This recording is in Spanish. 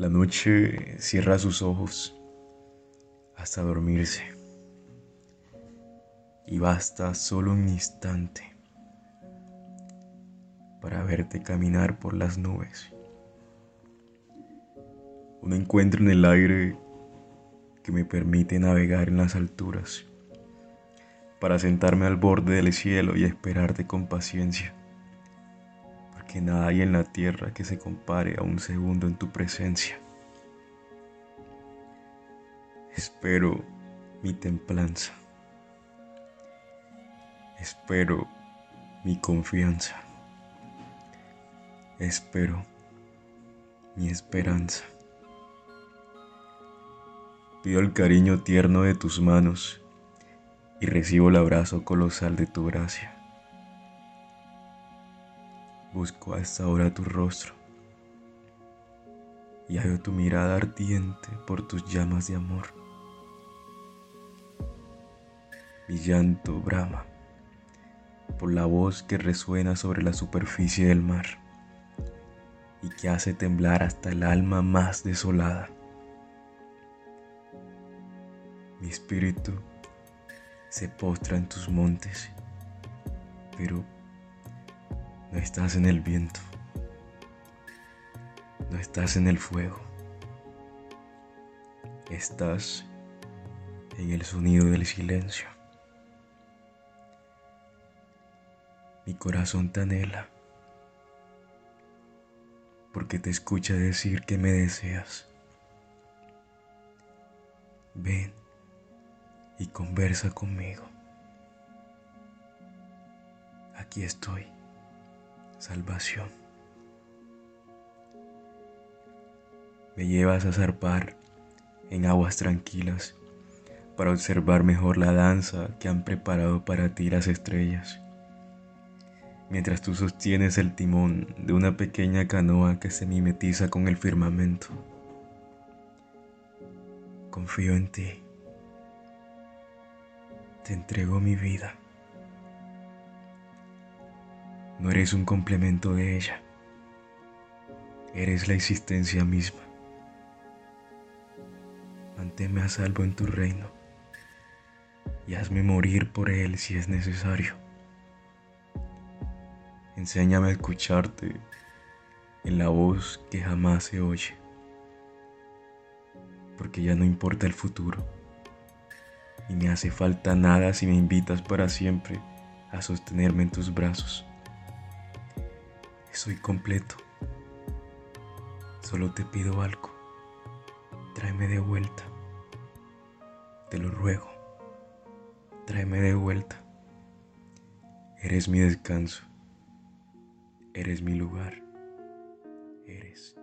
La noche cierra sus ojos hasta dormirse. Y basta solo un instante para verte caminar por las nubes. Un encuentro en el aire que me permite navegar en las alturas, para sentarme al borde del cielo y esperarte con paciencia, porque nada hay en la tierra que se compare a un segundo en tu presencia. Espero mi templanza. Espero mi confianza. Espero mi esperanza. Pido el cariño tierno de tus manos y recibo el abrazo colosal de tu gracia. Busco a esta hora tu rostro y hallo tu mirada ardiente por tus llamas de amor. Mi llanto brama por la voz que resuena sobre la superficie del mar y que hace temblar hasta el alma más desolada. Mi espíritu se postra en tus montes, pero no estás en el viento, no estás en el fuego, estás en el sonido del silencio. Mi corazón te anhela porque te escucha decir que me deseas. Ven y conversa conmigo. Aquí estoy, salvación. Me llevas a zarpar en aguas tranquilas para observar mejor la danza que han preparado para ti las estrellas, mientras tú sostienes el timón de una pequeña canoa que se mimetiza con el firmamento. Confío en ti te entrego mi vida. No eres un complemento de ella, eres la existencia misma. Manténme a salvo en tu reino y hazme morir por él si es necesario. Enséñame a escucharte en la voz que jamás se oye, porque ya no importa el futuro y me hace falta nada si me invitas para siempre a sostenerme en tus brazos. Estoy completo. Solo te pido algo. Tráeme de vuelta. Te lo ruego. Tráeme de vuelta. Eres mi descanso. Eres mi lugar. Eres